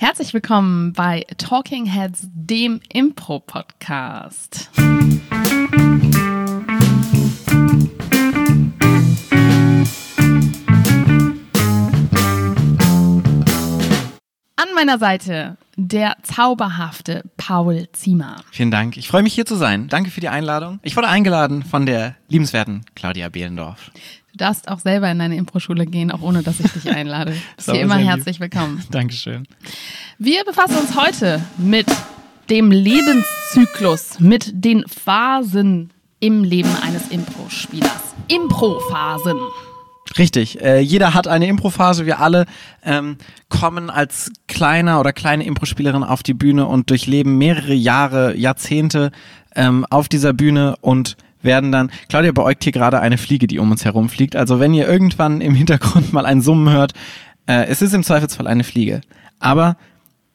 Herzlich willkommen bei Talking Heads, dem Impro-Podcast. An meiner Seite der zauberhafte Paul Ziemer. Vielen Dank. Ich freue mich hier zu sein. Danke für die Einladung. Ich wurde eingeladen von der liebenswerten Claudia Behlendorf. Du darfst auch selber in deine Impro-Schule gehen, auch ohne dass ich dich einlade. Bist hier immer herzlich willkommen. Dankeschön. Wir befassen uns heute mit dem Lebenszyklus, mit den Phasen im Leben eines Impro-Spielers. Impro-Phasen. Richtig. Äh, jeder hat eine Impro-Phase. Wir alle ähm, kommen als kleiner oder kleine Impro-Spielerin auf die Bühne und durchleben mehrere Jahre, Jahrzehnte ähm, auf dieser Bühne und werden dann, Claudia beäugt hier gerade eine Fliege, die um uns herum fliegt. Also wenn ihr irgendwann im Hintergrund mal ein Summen hört, äh, es ist im Zweifelsfall eine Fliege. Aber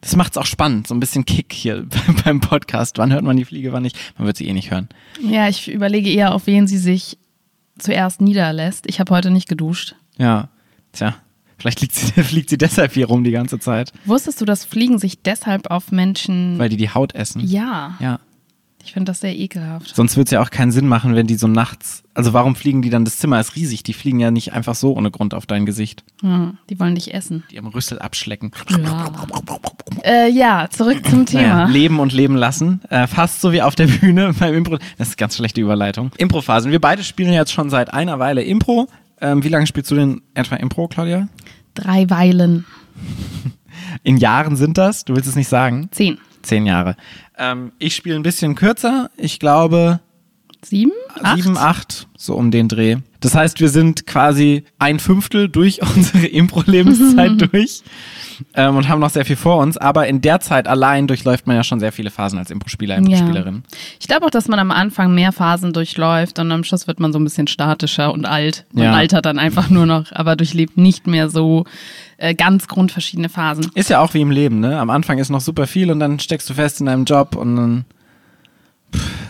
das macht es auch spannend, so ein bisschen Kick hier beim Podcast. Wann hört man die Fliege, wann nicht? Man wird sie eh nicht hören. Ja, ich überlege eher, auf wen sie sich zuerst niederlässt. Ich habe heute nicht geduscht. Ja, tja. Vielleicht sie, fliegt sie deshalb hier rum die ganze Zeit. Wusstest du, dass Fliegen sich deshalb auf Menschen. Weil die die Haut essen? Ja. Ja. Ich finde das sehr ekelhaft. Sonst würde es ja auch keinen Sinn machen, wenn die so nachts. Also warum fliegen die dann? Das Zimmer ist riesig. Die fliegen ja nicht einfach so ohne Grund auf dein Gesicht. Ja, die wollen dich essen. Die am Rüssel abschlecken. Ja, äh, ja zurück zum Thema. Naja, leben und leben lassen. Äh, fast so wie auf der Bühne beim Impro. Das ist eine ganz schlechte Überleitung. Impro-Phasen. Wir beide spielen jetzt schon seit einer Weile Impro. Ähm, wie lange spielst du denn etwa Impro, Claudia? Drei Weilen. In Jahren sind das? Du willst es nicht sagen? Zehn. Zehn Jahre. Ähm, ich spiele ein bisschen kürzer. Ich glaube. Sieben? Acht? Sieben, acht, so um den Dreh. Das heißt, wir sind quasi ein Fünftel durch unsere Impro-Lebenszeit durch ähm, und haben noch sehr viel vor uns. Aber in der Zeit allein durchläuft man ja schon sehr viele Phasen als Impro-Spieler, Impro-Spielerin. Ja. Ich glaube auch, dass man am Anfang mehr Phasen durchläuft und am Schluss wird man so ein bisschen statischer und alt. Man ja. altert dann einfach nur noch, aber durchlebt nicht mehr so äh, ganz grundverschiedene Phasen. Ist ja auch wie im Leben, ne? Am Anfang ist noch super viel und dann steckst du fest in deinem Job und dann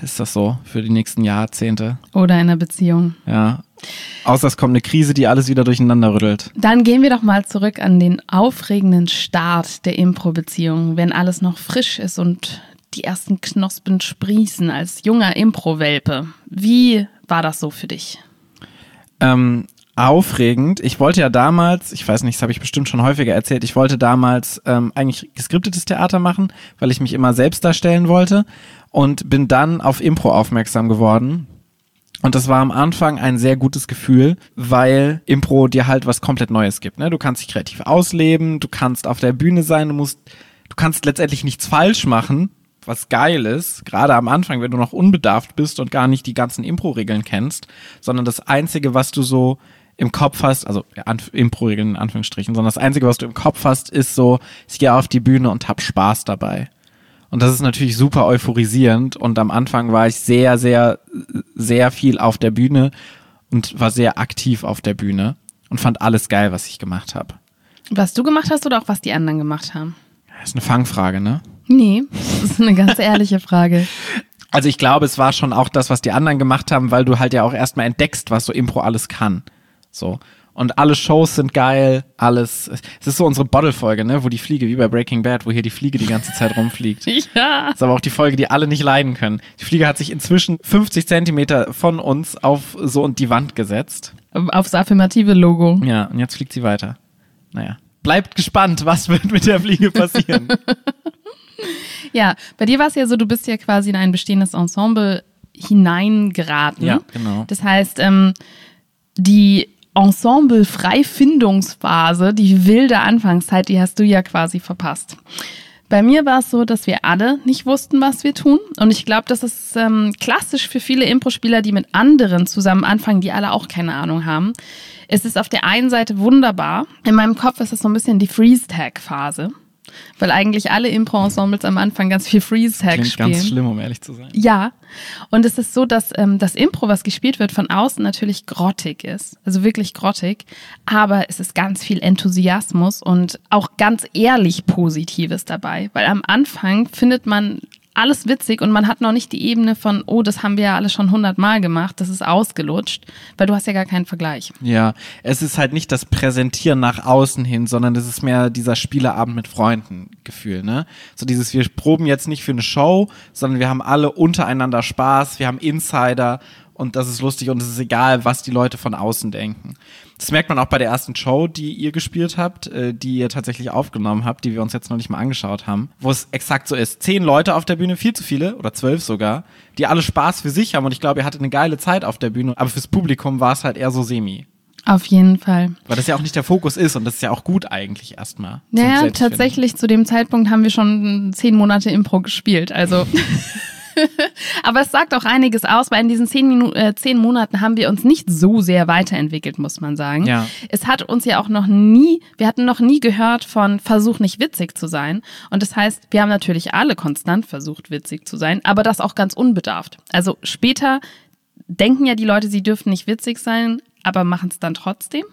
ist das so für die nächsten Jahrzehnte. Oder in einer Beziehung. Ja. Außer es kommt eine Krise, die alles wieder durcheinander rüttelt. Dann gehen wir doch mal zurück an den aufregenden Start der Impro-Beziehung, wenn alles noch frisch ist und die ersten Knospen sprießen als junger Impro-Welpe. Wie war das so für dich? Ähm, aufregend. Ich wollte ja damals, ich weiß nicht, das habe ich bestimmt schon häufiger erzählt, ich wollte damals ähm, eigentlich geskriptetes Theater machen, weil ich mich immer selbst darstellen wollte und bin dann auf Impro aufmerksam geworden. Und das war am Anfang ein sehr gutes Gefühl, weil Impro dir halt was komplett Neues gibt. Ne? Du kannst dich kreativ ausleben, du kannst auf der Bühne sein, du musst, du kannst letztendlich nichts falsch machen, was geil ist, gerade am Anfang, wenn du noch unbedarft bist und gar nicht die ganzen Impro-Regeln kennst, sondern das Einzige, was du so im Kopf hast, also ja, Impro-Regeln in Anführungsstrichen, sondern das Einzige, was du im Kopf hast, ist so, ich gehe auf die Bühne und hab Spaß dabei. Und das ist natürlich super euphorisierend. Und am Anfang war ich sehr, sehr, sehr viel auf der Bühne und war sehr aktiv auf der Bühne und fand alles geil, was ich gemacht habe. Was du gemacht hast oder auch was die anderen gemacht haben? Das ist eine Fangfrage, ne? Nee, das ist eine ganz ehrliche Frage. Also ich glaube, es war schon auch das, was die anderen gemacht haben, weil du halt ja auch erstmal entdeckst, was so Impro alles kann. So. Und alle Shows sind geil, alles. Es ist so unsere Bottle-Folge, ne, wo die Fliege, wie bei Breaking Bad, wo hier die Fliege die ganze Zeit rumfliegt. ja. Das ist aber auch die Folge, die alle nicht leiden können. Die Fliege hat sich inzwischen 50 Zentimeter von uns auf so und die Wand gesetzt. Aufs affirmative Logo. Ja, und jetzt fliegt sie weiter. Naja. Bleibt gespannt, was wird mit der Fliege passieren. ja, bei dir war es ja so, du bist ja quasi in ein bestehendes Ensemble hineingeraten. Ja, genau. Das heißt, ähm, die Ensemble-Freifindungsphase, die wilde Anfangszeit, die hast du ja quasi verpasst. Bei mir war es so, dass wir alle nicht wussten, was wir tun. Und ich glaube, das ist ähm, klassisch für viele Impro-Spieler, die mit anderen zusammen anfangen, die alle auch keine Ahnung haben. Es ist auf der einen Seite wunderbar. In meinem Kopf ist es so ein bisschen die Freeze-Tag-Phase. Weil eigentlich alle Impro-Ensembles am Anfang ganz viel Freeze-Tag spielen. ganz schlimm, um ehrlich zu sein. Ja. Und es ist so, dass ähm, das Impro, was gespielt wird, von außen natürlich grottig ist. Also wirklich grottig. Aber es ist ganz viel Enthusiasmus und auch ganz ehrlich Positives dabei. Weil am Anfang findet man alles witzig und man hat noch nicht die Ebene von, oh, das haben wir ja alle schon hundertmal gemacht, das ist ausgelutscht, weil du hast ja gar keinen Vergleich. Ja, es ist halt nicht das Präsentieren nach außen hin, sondern es ist mehr dieser Spieleabend mit Freunden Gefühl, ne? So dieses, wir proben jetzt nicht für eine Show, sondern wir haben alle untereinander Spaß, wir haben Insider und das ist lustig und es ist egal, was die Leute von außen denken. Das merkt man auch bei der ersten Show, die ihr gespielt habt, äh, die ihr tatsächlich aufgenommen habt, die wir uns jetzt noch nicht mal angeschaut haben, wo es exakt so ist. Zehn Leute auf der Bühne, viel zu viele oder zwölf sogar, die alle Spaß für sich haben und ich glaube, ihr hattet eine geile Zeit auf der Bühne, aber fürs Publikum war es halt eher so semi. Auf jeden Fall. Weil das ja auch nicht der Fokus ist und das ist ja auch gut eigentlich erstmal. Naja, tatsächlich zu dem Zeitpunkt haben wir schon zehn Monate Impro gespielt. Also Aber es sagt auch einiges aus, weil in diesen zehn, Minuten, äh, zehn Monaten haben wir uns nicht so sehr weiterentwickelt, muss man sagen. Ja. Es hat uns ja auch noch nie, wir hatten noch nie gehört von Versuch nicht witzig zu sein. Und das heißt, wir haben natürlich alle konstant versucht, witzig zu sein, aber das auch ganz unbedarft. Also später denken ja die Leute, sie dürften nicht witzig sein, aber machen es dann trotzdem.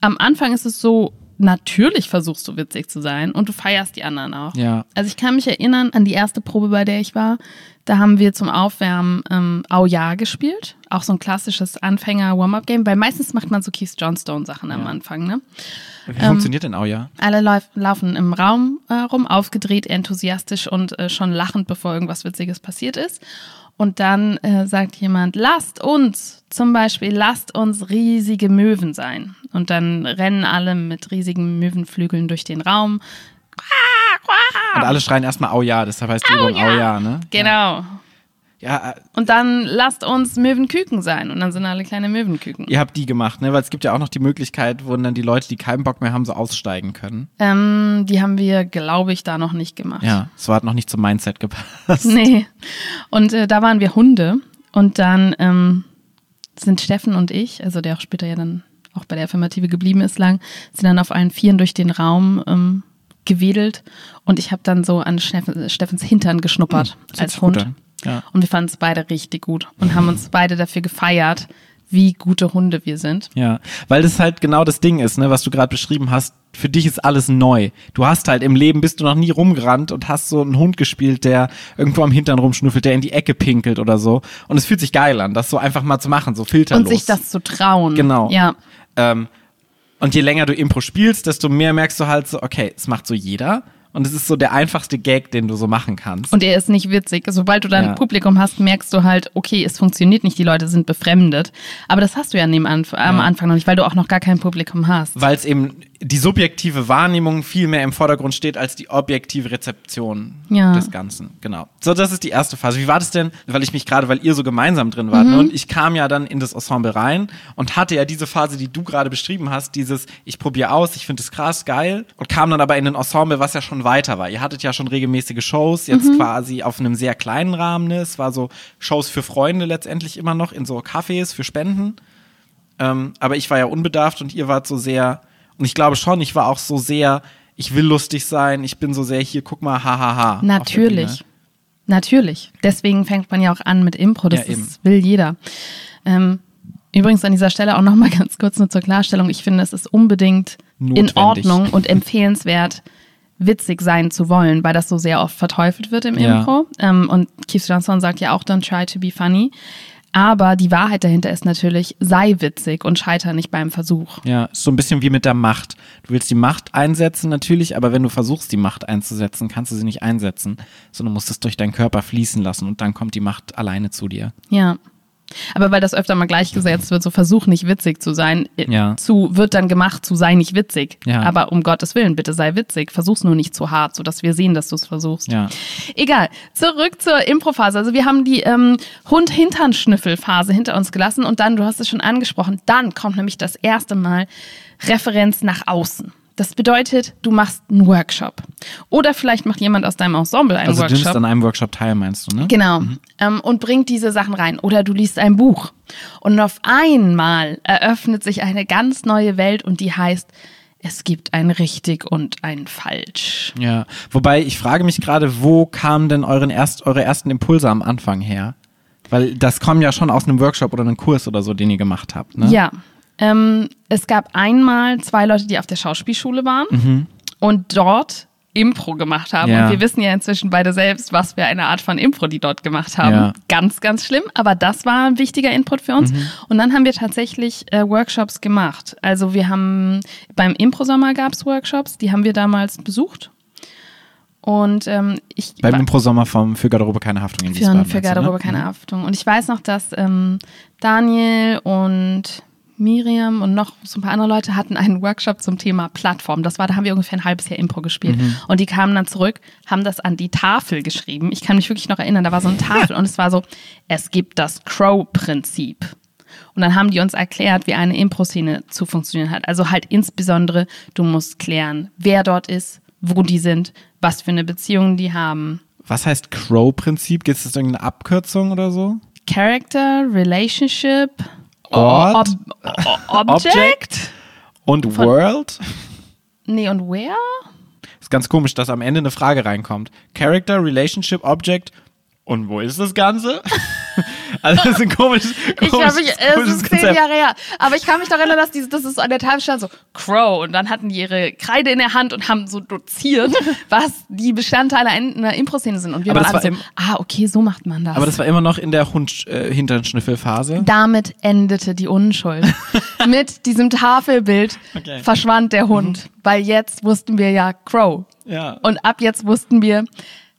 Am Anfang ist es so, natürlich versuchst du witzig zu sein und du feierst die anderen auch. Ja. Also ich kann mich erinnern an die erste Probe, bei der ich war. Da haben wir zum Aufwärmen ähm, Au Ja gespielt. Auch so ein klassisches Anfänger-Warm-Up-Game, weil meistens macht man so Keith Johnstone-Sachen ja. am Anfang. Ne? Wie ähm, funktioniert denn Au Ja? Alle lauf, laufen im Raum äh, rum, aufgedreht, enthusiastisch und äh, schon lachend, bevor irgendwas Witziges passiert ist. Und dann äh, sagt jemand, lasst uns, zum Beispiel, lasst uns riesige Möwen sein. Und dann rennen alle mit riesigen Möwenflügeln durch den Raum. Und alle schreien erstmal Au ja, deshalb heißt die Übung Au ja, ne? Genau. Ja. Ja, äh, und dann lasst uns Möwenküken sein. Und dann sind alle kleine Möwenküken. Ihr habt die gemacht, ne? Weil es gibt ja auch noch die Möglichkeit, wo dann die Leute, die keinen Bock mehr haben, so aussteigen können. Ähm, die haben wir, glaube ich, da noch nicht gemacht. Ja, es hat noch nicht zum Mindset gepasst. Nee. Und äh, da waren wir Hunde. Und dann ähm, sind Steffen und ich, also der auch später ja dann auch bei der Affirmative geblieben ist lang, sind dann auf allen Vieren durch den Raum ähm, gewedelt. Und ich habe dann so an Steffens Hintern geschnuppert hm, als Hund. An. Ja. Und wir fanden es beide richtig gut und haben uns beide dafür gefeiert, wie gute Hunde wir sind. Ja, weil das halt genau das Ding ist, ne, was du gerade beschrieben hast. Für dich ist alles neu. Du hast halt im Leben bist du noch nie rumgerannt und hast so einen Hund gespielt, der irgendwo am Hintern rumschnüffelt, der in die Ecke pinkelt oder so. Und es fühlt sich geil an, das so einfach mal zu machen, so filterlos. Und sich das zu trauen. Genau. Ja. Ähm, und je länger du Impro spielst, desto mehr merkst du halt so, okay, es macht so jeder. Und es ist so der einfachste Gag, den du so machen kannst. Und er ist nicht witzig. Sobald du dann ja. Publikum hast, merkst du halt, okay, es funktioniert nicht, die Leute sind befremdet. Aber das hast du ja am Anfang noch nicht, weil du auch noch gar kein Publikum hast. Weil es eben die subjektive Wahrnehmung viel mehr im Vordergrund steht als die objektive Rezeption ja. des Ganzen. Genau. So, das ist die erste Phase. Wie war das denn, weil ich mich gerade, weil ihr so gemeinsam drin wart, ne? mhm. und ich kam ja dann in das Ensemble rein und hatte ja diese Phase, die du gerade beschrieben hast, dieses, ich probiere aus, ich finde es krass, geil, und kam dann aber in ein Ensemble, was ja schon weiter war. Ihr hattet ja schon regelmäßige Shows, jetzt mhm. quasi auf einem sehr kleinen Rahmen. Ne? Es war so Shows für Freunde letztendlich immer noch, in so Cafés für Spenden. Ähm, aber ich war ja unbedarft und ihr wart so sehr und ich glaube schon, ich war auch so sehr, ich will lustig sein, ich bin so sehr hier, guck mal, hahaha. Ha, ha, Natürlich. Natürlich. Deswegen fängt man ja auch an mit Impro, das ja, ist, will jeder. Ähm, übrigens an dieser Stelle auch nochmal ganz kurz nur zur Klarstellung. Ich finde, es ist unbedingt Notwendig. in Ordnung und empfehlenswert, witzig sein zu wollen, weil das so sehr oft verteufelt wird im ja. Impro. Ähm, und Keith Johnson sagt ja auch, don't try to be funny. Aber die Wahrheit dahinter ist natürlich, sei witzig und scheiter nicht beim Versuch. Ja, so ein bisschen wie mit der Macht. Du willst die Macht einsetzen natürlich, aber wenn du versuchst, die Macht einzusetzen, kannst du sie nicht einsetzen, sondern musst es durch deinen Körper fließen lassen und dann kommt die Macht alleine zu dir. Ja. Aber weil das öfter mal gleichgesetzt wird, so versuch nicht witzig zu sein, ja. zu wird dann gemacht zu sei nicht witzig. Ja. Aber um Gottes Willen, bitte sei witzig. Versuch's nur nicht zu hart, sodass wir sehen, dass du es versuchst. Ja. Egal. Zurück zur Improphase. Also wir haben die ähm, Hund-Hintern-Schnüffel-Phase hinter uns gelassen und dann, du hast es schon angesprochen, dann kommt nämlich das erste Mal Referenz nach außen. Das bedeutet, du machst einen Workshop. Oder vielleicht macht jemand aus deinem Ensemble einen also Workshop. Also du nimmst an einem Workshop teil, meinst du, ne? Genau. Mhm. Ähm, und bringt diese Sachen rein. Oder du liest ein Buch. Und auf einmal eröffnet sich eine ganz neue Welt und die heißt, es gibt ein richtig und ein falsch. Ja, wobei ich frage mich gerade, wo kamen denn euren erst, eure ersten Impulse am Anfang her? Weil das kommen ja schon aus einem Workshop oder einem Kurs oder so, den ihr gemacht habt, ne? Ja, ähm, es gab einmal zwei Leute, die auf der Schauspielschule waren. Mhm. Und dort Impro gemacht haben. Ja. Und wir wissen ja inzwischen beide selbst, was für eine Art von Impro die dort gemacht haben. Ja. Ganz, ganz schlimm. Aber das war ein wichtiger Input für uns. Mhm. Und dann haben wir tatsächlich äh, Workshops gemacht. Also wir haben beim Impro-Sommer gab es Workshops, die haben wir damals besucht. Und ähm, ich Beim Impro-Sommer vom Für Garderobe keine Haftung in für, Wiesbaden. für du, ne? Garderobe keine Haftung. Und ich weiß noch, dass ähm, Daniel und Miriam und noch so ein paar andere Leute hatten einen Workshop zum Thema Plattform. Das war, da haben wir ungefähr ein halbes Jahr Impro gespielt. Mhm. Und die kamen dann zurück, haben das an die Tafel geschrieben. Ich kann mich wirklich noch erinnern, da war so eine Tafel und es war so, es gibt das Crow-Prinzip. Und dann haben die uns erklärt, wie eine Impro-Szene zu funktionieren hat. Also halt insbesondere, du musst klären, wer dort ist, wo die sind, was für eine Beziehung die haben. Was heißt Crow-Prinzip? Gibt es irgendeine Abkürzung oder so? Character, Relationship, Ort, Ob Object? und World? Nee, und where? Ist ganz komisch, dass am Ende eine Frage reinkommt. Character, Relationship, Object. Und wo ist das Ganze? also das ist ein komisches, Ich komisches, mich, es komisches ist zehn. Jahre her. Aber ich kann mich daran erinnern, dass das ist an der Tafel stand, so Crow. Und dann hatten die ihre Kreide in der Hand und haben so doziert, was die Bestandteile einer Impro-Szene sind. Und wir Aber waren alle war so, ah, okay, so macht man das. Aber das war immer noch in der Hund äh, Hinternschnüffelphase. Damit endete die Unschuld. Mit diesem Tafelbild Okay. verschwand der Hund. Weil jetzt wussten wir ja Crow. Ja. Und ab jetzt wussten wir,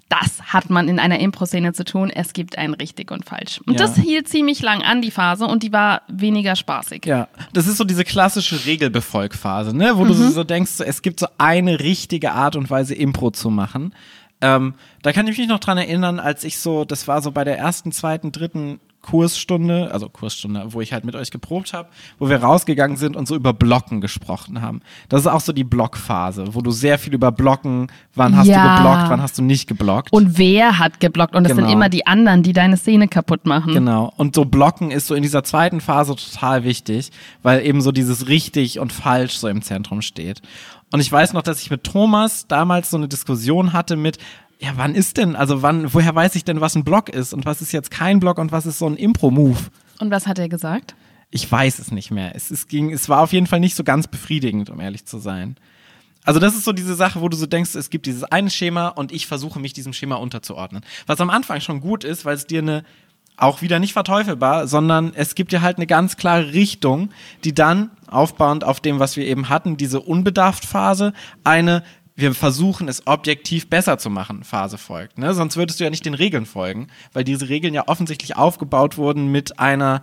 das hat man in einer Impro-Szene zu tun. Es gibt ein richtig und falsch. Und Ja. das hielt ziemlich lang an, die Phase, und die war weniger spaßig. Ja, das ist so diese klassische Regelbefolgphase, ne? wo du Mhm. so denkst, es gibt so eine richtige Art und Weise, Impro zu machen. Ähm, da kann ich mich noch dran erinnern, als ich so, das war so bei der ersten, zweiten, dritten Kursstunde, also Kursstunde, wo ich halt mit euch geprobt habe, wo wir rausgegangen sind und so über Blocken gesprochen haben. Das ist auch so die Blockphase, wo du sehr viel über Blocken, wann hast Ja. du geblockt, wann hast du nicht geblockt. Und wer hat geblockt? Und das sind Genau. immer die anderen, die deine Szene kaputt machen. Genau. Und so Blocken ist so in dieser zweiten Phase total wichtig, weil eben so dieses richtig und falsch so im Zentrum steht. Und ich weiß noch, dass ich mit Thomas damals so eine Diskussion hatte mit, ja, wann ist denn, also wann, woher weiß ich denn, was ein Block ist und was ist jetzt kein Block und was ist so ein Impro-Move? Und was hat er gesagt? Ich weiß es nicht mehr. Es, es, ging, es war auf jeden Fall nicht so ganz befriedigend, um ehrlich zu sein. Also das ist so diese Sache, wo du so denkst, es gibt dieses eine Schema und ich versuche mich diesem Schema unterzuordnen. Was am Anfang schon gut ist, weil es dir eine, auch wieder nicht verteufelbar, sondern es gibt dir halt eine ganz klare Richtung, die dann, aufbauend auf dem, was wir eben hatten, diese Unbedarft-Phase, eine wir versuchen es objektiv besser zu machen, Phase folgt. Ne? Sonst würdest du ja nicht den Regeln folgen, weil diese Regeln ja offensichtlich aufgebaut wurden mit einer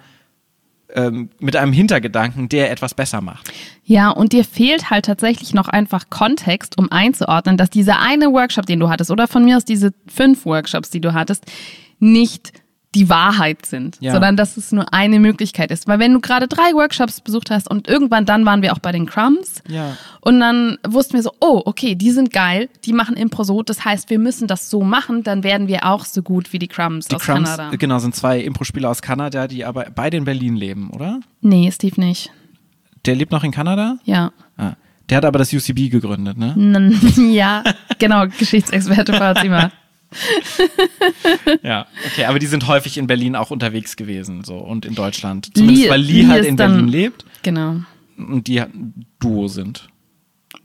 ähm, mit einem Hintergedanken, der etwas besser macht. Ja, und dir fehlt halt tatsächlich noch einfach Kontext, um einzuordnen, dass dieser eine Workshop, den du hattest, oder von mir aus diese fünf Workshops, die du hattest, nicht die Wahrheit sind, Ja. sondern dass es nur eine Möglichkeit ist. Weil wenn du gerade drei Workshops besucht hast und irgendwann dann waren wir auch bei den Crumbs Ja. und dann wussten wir so, oh, okay, die sind geil, die machen Impro so, das heißt, wir müssen das so machen, dann werden wir auch so gut wie die Crumbs Die aus Crumbs, Kanada. äh, genau, sind zwei Impro-Spieler aus Kanada, die aber beide in Berlin leben, oder? Nee, Steve nicht. Der lebt noch in Kanada? Ja. Ah. Der hat aber das UCB gegründet, ne? Ja, genau, Geschichtsexperte Fazima. Ja. Okay, aber die sind häufig in Berlin auch unterwegs gewesen, so und in Deutschland. Zumindest Lee- weil Lee, Lee halt in dann- Berlin lebt Genau. und die ein Duo sind.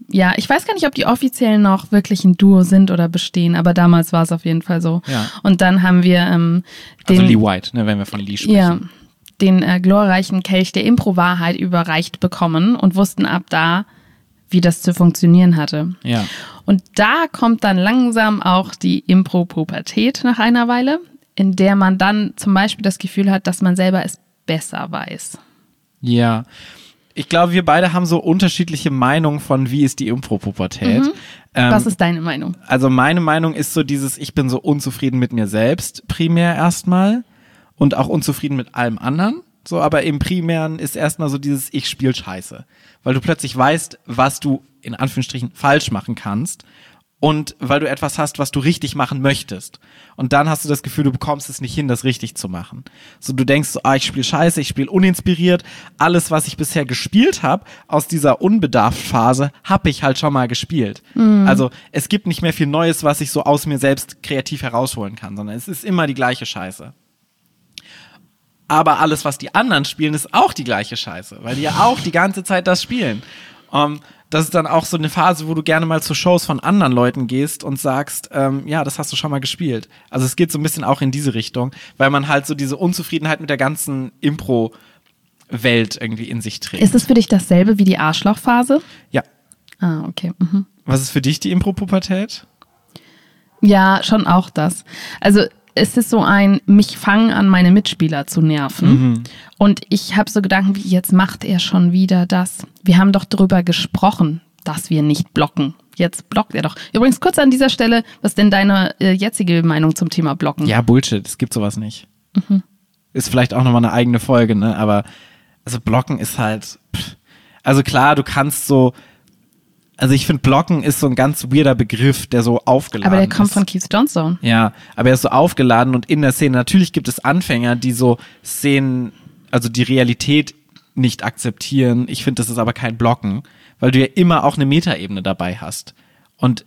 Ja, ich weiß gar nicht, ob die offiziell noch wirklich ein Duo sind oder bestehen, aber damals war es auf jeden Fall so. Ja. Und dann haben wir ähm, den, Also Lee White, ne, wenn wir von Lee sprechen. ja, den äh, glorreichen Kelch der Impro-Wahrheit überreicht bekommen und wussten ab da, wie das zu funktionieren hatte. Ja. Und da kommt dann langsam auch die Impro-Pubertät nach einer Weile, in der man dann zum Beispiel das Gefühl hat, dass man selber es besser weiß. Ja. Ich glaube, wir beide haben so unterschiedliche Meinungen von, wie ist die Impro-Pubertät. Ähm, Was ist deine Meinung? also meine Meinung ist so dieses, ich bin so unzufrieden mit mir selbst, primär erstmal. Und auch unzufrieden mit allem anderen. So, aber im Primären ist erstmal so dieses, ich spiel scheiße. Weil du plötzlich weißt, was du in Anführungsstrichen falsch machen kannst. Und weil du etwas hast, was du richtig machen möchtest. Und dann hast du das Gefühl, du bekommst es nicht hin, das richtig zu machen. So, du denkst so, ah, ich spiele scheiße, ich spiele uninspiriert. Alles, was ich bisher gespielt habe, aus dieser Unbedarf-Phase, habe ich halt schon mal gespielt. Also es gibt nicht mehr viel Neues, was ich so aus mir selbst kreativ herausholen kann, sondern es ist immer die gleiche Scheiße. Aber alles, was die anderen spielen, ist auch die gleiche Scheiße, weil die ja auch die ganze Zeit das spielen. Um, das ist dann auch so eine Phase, wo du gerne mal zu Shows von anderen Leuten gehst und sagst, ähm, ja, das hast du schon mal gespielt. Also es geht so ein bisschen auch in diese Richtung, weil man halt so diese Unzufriedenheit mit der ganzen Impro-Welt irgendwie in sich trägt. Ist es für dich dasselbe wie die Arschlochphase? Ja. Ah, okay. Mhm. Was ist für dich die Impro-Pubertät? Ja, schon auch das. Also es ist so ein, mich fangen an, meine Mitspieler zu nerven. Mhm. Und ich habe so Gedanken wie, jetzt macht er schon wieder das. Wir haben doch darüber gesprochen, dass wir nicht blocken. Jetzt blockt er doch. Übrigens kurz an dieser Stelle, was denn deine äh, jetzige Meinung zum Thema Blocken? Ja, Bullshit, es gibt sowas nicht. Mhm. Ist vielleicht auch nochmal eine eigene Folge, ne? Aber also Blocken ist halt. Pff. Also klar, du kannst so. Also ich finde, Blocken ist so ein ganz weirder Begriff, der so aufgeladen Aber der kommt ist. von Keith Johnstone. Ja, aber er ist so aufgeladen und in der Szene, natürlich gibt es Anfänger, die so Szenen, also die Realität nicht akzeptieren. Ich finde, das ist aber kein Blocken, weil du ja immer auch eine Metaebene dabei hast. Und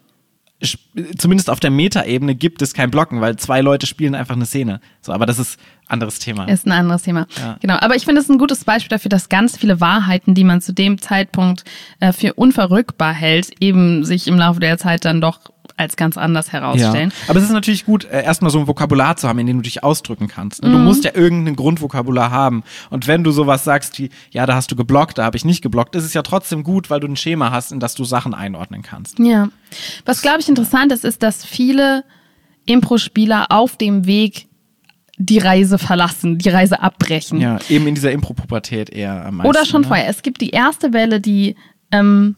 zumindest auf der Metaebene gibt es kein Blocken, weil zwei Leute spielen einfach eine Szene. So, aber das ist anderes Thema. Ist ein anderes Thema. Ja. Genau. Aber ich finde es ein gutes Beispiel dafür, dass ganz viele Wahrheiten, die man zu dem Zeitpunkt äh, für unverrückbar hält, eben sich im Laufe der Zeit dann doch als ganz anders Ja. herausstellen. Aber es ist natürlich gut, äh, erstmal so ein Vokabular zu haben, in dem du dich ausdrücken kannst. ne? Mhm. Du musst ja irgendein Grundvokabular haben. Und wenn du sowas sagst wie, ja, da hast du geblockt, da habe ich nicht geblockt, ist es ja trotzdem gut, weil du ein Schema hast, in das du Sachen einordnen kannst. Ja. Was, glaube ich, interessant ist, ist, dass viele Impro-Spieler auf dem Weg die Reise verlassen, die Reise abbrechen. Ja, eben in dieser Impropubertät eher am meisten. Oder schon ne? vorher. Es gibt die erste Welle, die ähm,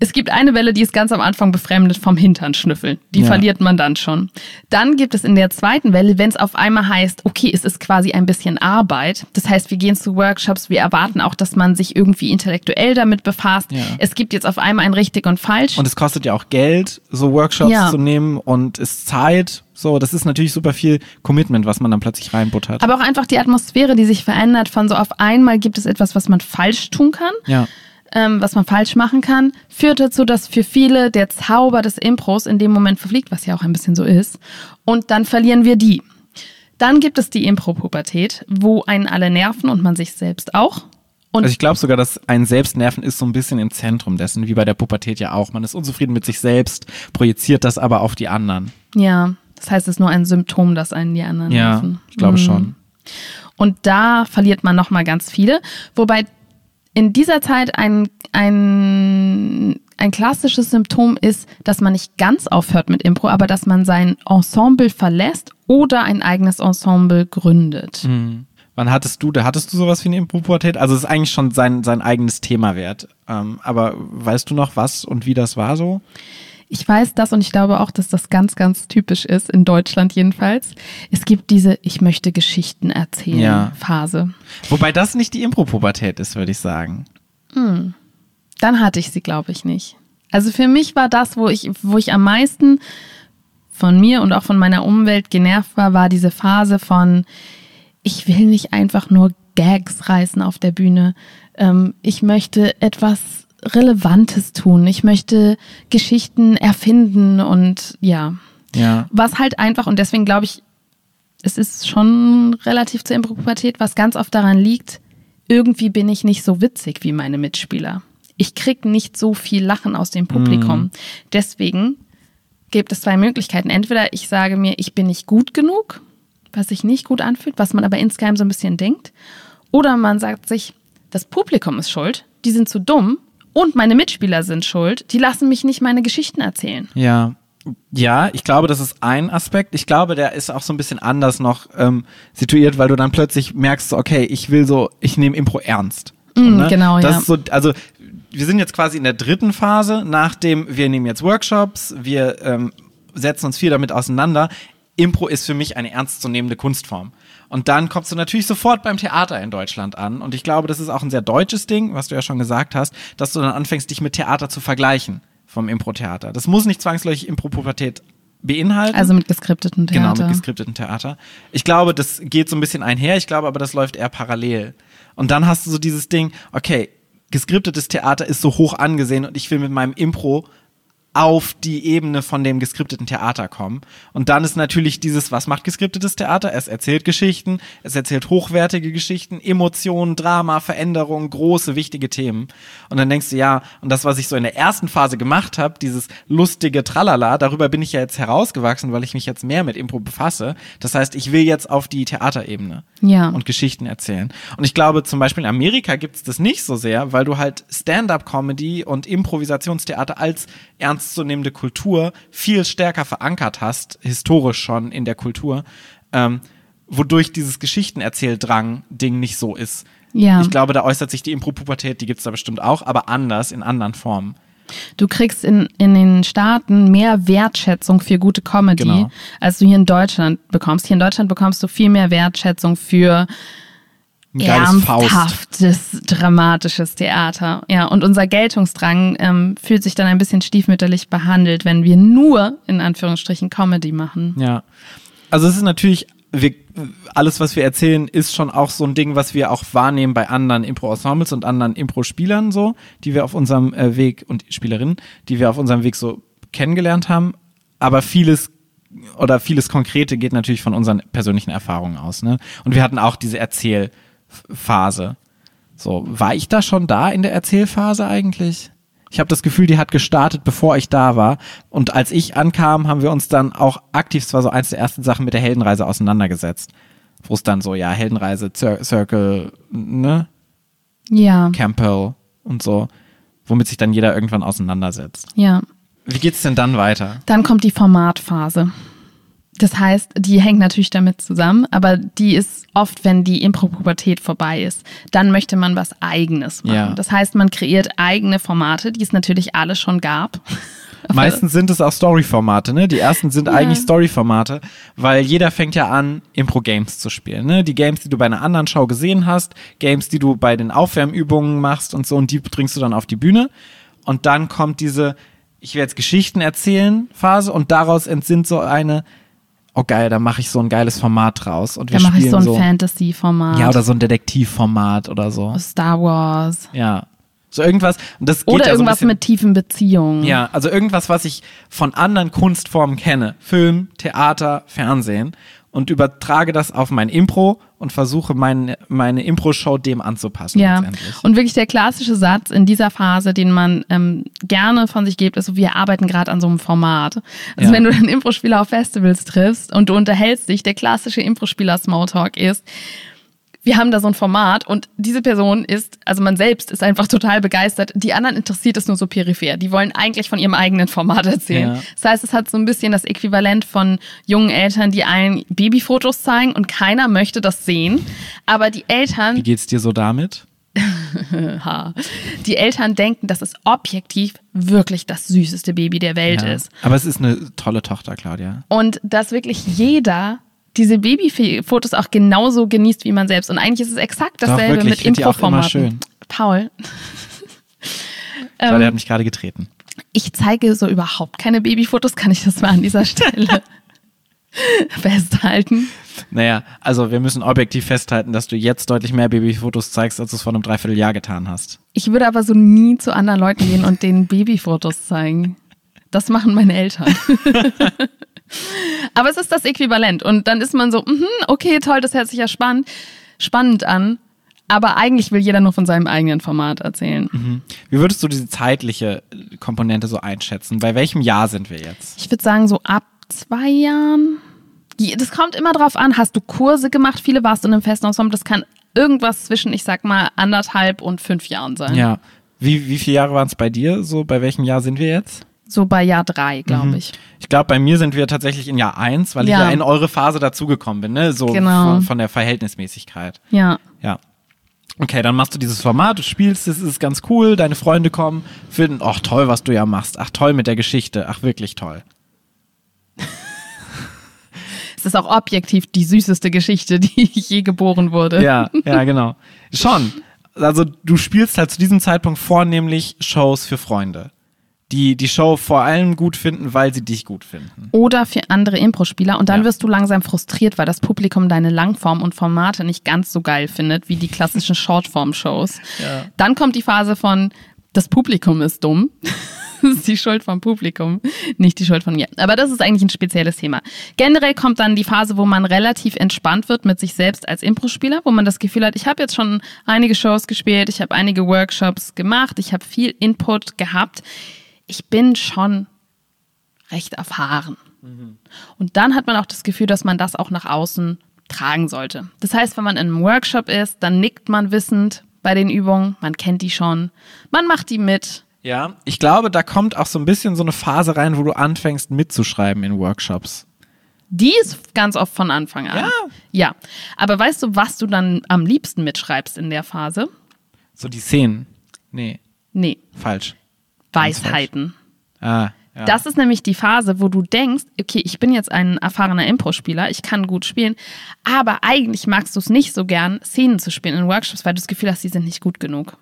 es gibt eine Welle, die ist ganz am Anfang befremdet vom Hintern schnüffeln. Die Ja. verliert man dann schon. Dann gibt es in der zweiten Welle, wenn es auf einmal heißt, okay, es ist quasi ein bisschen Arbeit. Das heißt, wir gehen zu Workshops, wir erwarten auch, dass man sich irgendwie intellektuell damit befasst. Ja. Es gibt jetzt auf einmal ein richtig und falsch. Und es kostet ja auch Geld, so Workshops Ja. zu nehmen und ist Zeit. So, das ist natürlich super viel Commitment, was man dann plötzlich reinbuttert. aber auch einfach die Atmosphäre, die sich verändert von so auf einmal gibt es etwas, was man falsch tun kann. ja. Ähm, was man falsch machen kann, führt dazu, dass für viele der Zauber des Impros in dem Moment verfliegt, was ja auch ein bisschen so ist. Und dann verlieren wir die. Dann gibt es die Impro-Pubertät, wo einen alle nerven und man sich selbst auch. Und Also ich glaube sogar, dass ein Selbstnerven ist so ein bisschen im Zentrum dessen, wie bei der Pubertät ja auch. Man ist unzufrieden mit sich selbst, projiziert das aber auf die anderen. ja, das heißt, es ist nur ein Symptom, dass einen die anderen Ja, nerven. ich glaube Mhm. schon. Und da verliert man nochmal ganz viele. Wobei in dieser Zeit ein, ein, ein klassisches Symptom ist, dass man nicht ganz aufhört mit Impro, aber dass man sein Ensemble verlässt oder ein eigenes Ensemble gründet. Mhm. Wann hattest du, da hattest du sowas wie eine Impropubertät? Also es ist eigentlich schon sein, sein eigenes Thema wert. Ähm, aber weißt du noch was und wie das war so? Ich weiß das und ich glaube auch, dass das ganz, ganz typisch ist, in Deutschland jedenfalls. Es gibt diese Ich möchte Geschichten erzählen Ja. Phase. Wobei das nicht die Impropubertät ist, würde ich sagen. Dann hatte ich sie, glaube ich, nicht. Also für mich war das, wo ich, wo ich am meisten von mir und auch von meiner Umwelt genervt war, war diese Phase von, ich will nicht einfach nur Gags reißen auf der Bühne. Ähm, ich möchte etwas Relevantes tun. Ich möchte Geschichten erfinden und ja, Ja. was halt einfach, und deswegen glaube ich, es ist schon relativ zur Impropubertät, was ganz oft daran liegt, irgendwie bin ich nicht so witzig wie meine Mitspieler. Ich krieg nicht so viel Lachen aus dem Publikum. Deswegen gibt es zwei Möglichkeiten. Entweder ich sage mir, ich bin nicht gut genug, was sich nicht gut anfühlt, was man aber insgeheim so ein bisschen denkt. Oder man sagt sich, das Publikum ist schuld, die sind zu dumm und meine Mitspieler sind schuld, die lassen mich nicht meine Geschichten erzählen. Ja. Ja, ich glaube, das ist ein Aspekt. Ich glaube, der ist auch so ein bisschen anders noch ähm, situiert, weil du dann plötzlich merkst, so, okay, ich will so, ich nehme Impro ernst. Mm, genau, das ja. Ist so, also wir sind jetzt quasi in der dritten Phase, nachdem wir nehmen jetzt Workshops, wir ähm, setzen uns viel damit auseinander. Impro ist für mich eine ernstzunehmende Kunstform. Und dann kommst du natürlich sofort beim Theater in Deutschland an. Und ich glaube, das ist auch ein sehr deutsches Ding, was du ja schon gesagt hast, dass du dann anfängst, dich mit Theater zu vergleichen vom Impro-Theater. Das muss nicht zwangsläufig Impro-Pubertät beinhalten. Also mit geskripteten Genau, Theater. mit geskripteten Theater. Ich glaube, das geht so ein bisschen einher. Ich glaube aber, das läuft eher parallel. Und dann hast du so dieses Ding, okay, geskriptetes Theater ist so hoch angesehen und ich will mit meinem Impro auf die Ebene von dem geskripteten Theater kommen. Und dann ist natürlich dieses, was macht geskriptetes Theater? Es erzählt Geschichten, es erzählt hochwertige Geschichten, Emotionen, Drama, Veränderungen, große, wichtige Themen. Und dann denkst du, ja, und das, was ich so in der ersten Phase gemacht habe, dieses lustige Tralala, darüber bin ich ja jetzt herausgewachsen, weil ich mich jetzt mehr mit Impro befasse. Das heißt, ich will jetzt auf die Theaterebene Ja. und Geschichten erzählen. Und ich glaube, zum Beispiel in Amerika gibt es das nicht so sehr, weil du halt Stand-up-Comedy und Improvisationstheater als ernstzunehmende Kultur viel stärker verankert hast, historisch schon in der Kultur, ähm, wodurch dieses Geschichtenerzähldrang-Ding nicht so ist. Ja. Ich glaube, da äußert sich die Impropubertät, die gibt es da bestimmt auch, aber anders, in anderen Formen. Du kriegst in, in den Staaten mehr Wertschätzung für gute Comedy, Genau. als du hier in Deutschland bekommst. Hier in Deutschland bekommst du viel mehr Wertschätzung für Ein geiles Faust. ernsthaftes, dramatisches Theater. Ja, und unser Geltungsdrang ähm, fühlt sich dann ein bisschen stiefmütterlich behandelt, wenn wir nur, in Anführungsstrichen, Comedy machen. Ja. Also es ist natürlich, wir, alles, was wir erzählen, ist schon auch so ein Ding, was wir auch wahrnehmen bei anderen Impro-Ensembles und anderen Impro-Spielern so, die wir auf unserem äh, Weg und Spielerinnen, die wir auf unserem Weg so kennengelernt haben. Aber vieles oder vieles Konkrete geht natürlich von unseren persönlichen Erfahrungen aus. Ne? Und wir hatten auch diese Erzählphase. So, war ich da schon da in der Erzählphase eigentlich? Ich habe das Gefühl, die hat gestartet, bevor ich da war. Und als ich ankam, haben wir uns dann auch aktiv, es war so eins der ersten Sachen mit der Heldenreise auseinandergesetzt. Wo es dann so, ja, Heldenreise, Cir Circle, ne, Ja, Campbell und so, womit sich dann jeder irgendwann auseinandersetzt. ja. Wie geht's denn dann weiter? Dann kommt die Formatphase. Das heißt, die hängt natürlich damit zusammen, aber die ist oft, wenn die Impropubertät vorbei ist. Dann möchte man was Eigenes machen. Ja. Das heißt, man kreiert eigene Formate, die es natürlich alle schon gab. Meistens sind es auch Story-Formate, ne? Die ersten sind eigentlich Story-Formate, weil jeder fängt ja an, Impro-Games zu spielen, ne? Die Games, die du bei einer anderen Show gesehen hast, Games, die du bei den Aufwärmübungen machst und so, und die bringst du dann auf die Bühne. Und dann kommt diese, ich will jetzt Geschichten erzählen Phase und daraus entsinnt so eine, oh geil, da mache ich so ein geiles Format draus. Und wir Da mache ich so ein Fantasy-Format. Ja, oder so ein Detektivformat oder so. Star Wars. Ja. So irgendwas. Und das geht Oder ja so ein irgendwas bisschen, mit tiefen Beziehungen. ja, also irgendwas, was ich von anderen Kunstformen kenne. Film, Theater, Fernsehen. Und übertrage das auf mein Impro und versuche meine, meine Impro-Show dem anzupassen Ja, und wirklich der klassische Satz in dieser Phase, den man ähm, gerne von sich gibt, ist so, wir arbeiten gerade an so einem Format. Also Ja. wenn du einen Impro-Spieler auf Festivals triffst und du unterhältst dich, der klassische Impro-Spieler-Smalltalk ist, wir haben da so ein Format und diese Person ist, also man selbst ist einfach total begeistert. Die anderen interessiert es nur so peripher. Die wollen eigentlich von ihrem eigenen Format erzählen. Ja. Das heißt, es hat so ein bisschen das Äquivalent von jungen Eltern, die allen Babyfotos zeigen und keiner möchte das sehen. Aber die Eltern Wie geht's dir so damit? Die Eltern denken, dass es objektiv wirklich das süßeste Baby der Welt Ja. ist. Aber es ist eine tolle Tochter, Claudia. Und dass wirklich jeder diese Babyfotos auch genauso genießt wie man selbst. Und eigentlich ist es exakt dasselbe wirklich, mit schön. Paul, Claudia Ähm. hat mich gerade getreten. ich zeige so überhaupt keine Babyfotos, kann ich das mal an dieser Stelle festhalten. Naja, also wir müssen objektiv festhalten, dass du jetzt deutlich mehr Babyfotos zeigst, als du es vor einem Dreivierteljahr getan hast. Ich würde aber so nie zu anderen Leuten gehen und denen Babyfotos zeigen. Das machen meine Eltern. aber es ist das Äquivalent. Und dann ist man so, mhm, okay, toll, das hört sich ja spannend, spannend an. Aber eigentlich will jeder nur von seinem eigenen Format erzählen. Wie würdest du diese zeitliche Komponente so einschätzen? Bei welchem Jahr sind wir jetzt? Ich würde sagen, so ab zwei Jahren. Das kommt immer drauf an, hast du Kurse gemacht? Viele warst du in einem festen Ensemble. Das kann irgendwas zwischen, ich sag mal, anderthalb und fünf Jahren sein. Ja. Wie, wie viele Jahre waren es bei dir? So, bei welchem Jahr sind wir jetzt? So bei Jahr drei, glaube ich. Ich glaube, bei mir sind wir tatsächlich in Jahr eins, weil Ja. ich ja in eure Phase dazugekommen bin, ne? So Genau. von, von der Verhältnismäßigkeit. Ja. Ja. Okay, dann machst du dieses Format, du spielst, es ist ganz cool, deine Freunde kommen, finden, ach toll, was du ja machst, ach toll mit der Geschichte, ach wirklich toll. Es ist auch objektiv die süßeste Geschichte, die je geboren wurde. Ja, ja, genau. Schon. Also du spielst halt zu diesem Zeitpunkt vornehmlich Shows für Freunde, die die Show vor allem gut finden, weil sie dich gut finden. Oder für andere Impro-Spieler. Und dann Ja. wirst du langsam frustriert, weil das Publikum deine Langform und Formate nicht ganz so geil findet wie die klassischen Shortform-Shows. Ja. Dann kommt die Phase von, das Publikum ist dumm. ist die Schuld vom Publikum, nicht die Schuld von mir. Aber das ist eigentlich ein spezielles Thema. Generell kommt dann die Phase, wo man relativ entspannt wird mit sich selbst als Impro-Spieler, wo man das Gefühl hat, ich habe jetzt schon einige Shows gespielt, ich habe einige Workshops gemacht, ich habe viel Input gehabt. Ich bin schon recht erfahren. Mhm. Und dann hat man auch das Gefühl, dass man das auch nach außen tragen sollte. Das heißt, wenn man in einem Workshop ist, dann nickt man wissend bei den Übungen, man kennt die schon, man macht die mit, ja, ich glaube, da kommt auch so ein bisschen so eine Phase rein, wo du anfängst mitzuschreiben in Workshops. Die ist ganz oft von Anfang an. Ja. Ja. Aber weißt du, was du dann am liebsten mitschreibst in der Phase? So die Szenen. Nee. Nee. Falsch. Weisheiten. Ah. Ja. Das ist nämlich die Phase, wo du denkst, okay, ich bin jetzt ein erfahrener Impro-Spieler, ich kann gut spielen, aber eigentlich magst du es nicht so gern, Szenen zu spielen in Workshops, weil du das Gefühl hast, die sind nicht gut genug.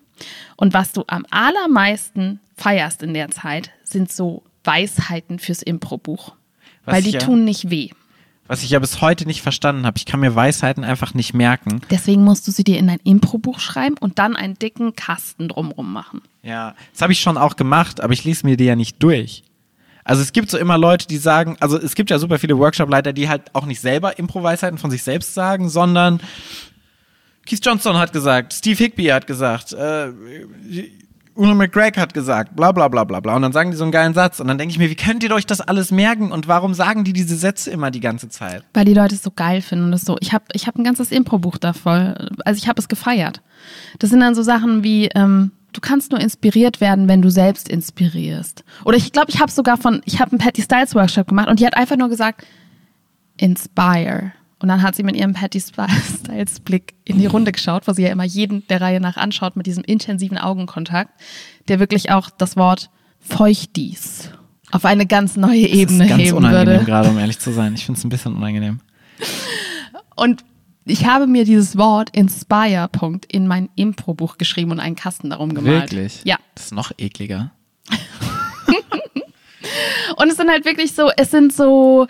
Und was du am allermeisten feierst in der Zeit, sind so Weisheiten fürs Improbuch. Weil die ja, tun nicht weh. Was ich ja bis heute nicht verstanden habe, ich kann mir Weisheiten einfach nicht merken. Deswegen musst du sie dir in dein Improbuch schreiben und dann einen dicken Kasten drumrum machen. Ja, das habe ich schon auch gemacht, aber ich lese mir die ja nicht durch. Also es gibt so immer Leute, die sagen, also es gibt ja super viele Workshop-Leiter, die halt auch nicht selber Impro-Weisheiten von sich selbst sagen, sondern Keith Johnson hat gesagt, Steve Higby hat gesagt, äh, Uno McGregor hat gesagt, bla bla bla bla bla. Und dann sagen die so einen geilen Satz. Und dann denke ich mir, wie könnt ihr euch das alles merken? Und warum sagen die diese Sätze immer die ganze Zeit? Weil die Leute es so geil finden und das so. Ich habe ich hab ein ganzes Impro-Buch da voll. Also ich habe es gefeiert. Das sind dann so Sachen wie, ähm, du kannst nur inspiriert werden, wenn du selbst inspirierst. Oder ich glaube, ich habe sogar von, ich habe einen Patty Styles Workshop gemacht und die hat einfach nur gesagt, inspire. Und dann hat sie mit ihrem Patty Styles Blick in die Runde geschaut, was sie ja immer jeden der Reihe nach anschaut, mit diesem intensiven Augenkontakt, der wirklich auch das Wort Feuchtis auf eine ganz neue Ebene das ist ganz heben unangenehm würde. gerade, um ehrlich zu sein. Ich finde es ein bisschen unangenehm. Und ich habe mir dieses Wort Inspire Punkt in mein Impro-Buch geschrieben und einen Kasten darum gemalt. Wirklich? Ja. Das ist noch ekliger. und es sind halt wirklich so, es sind so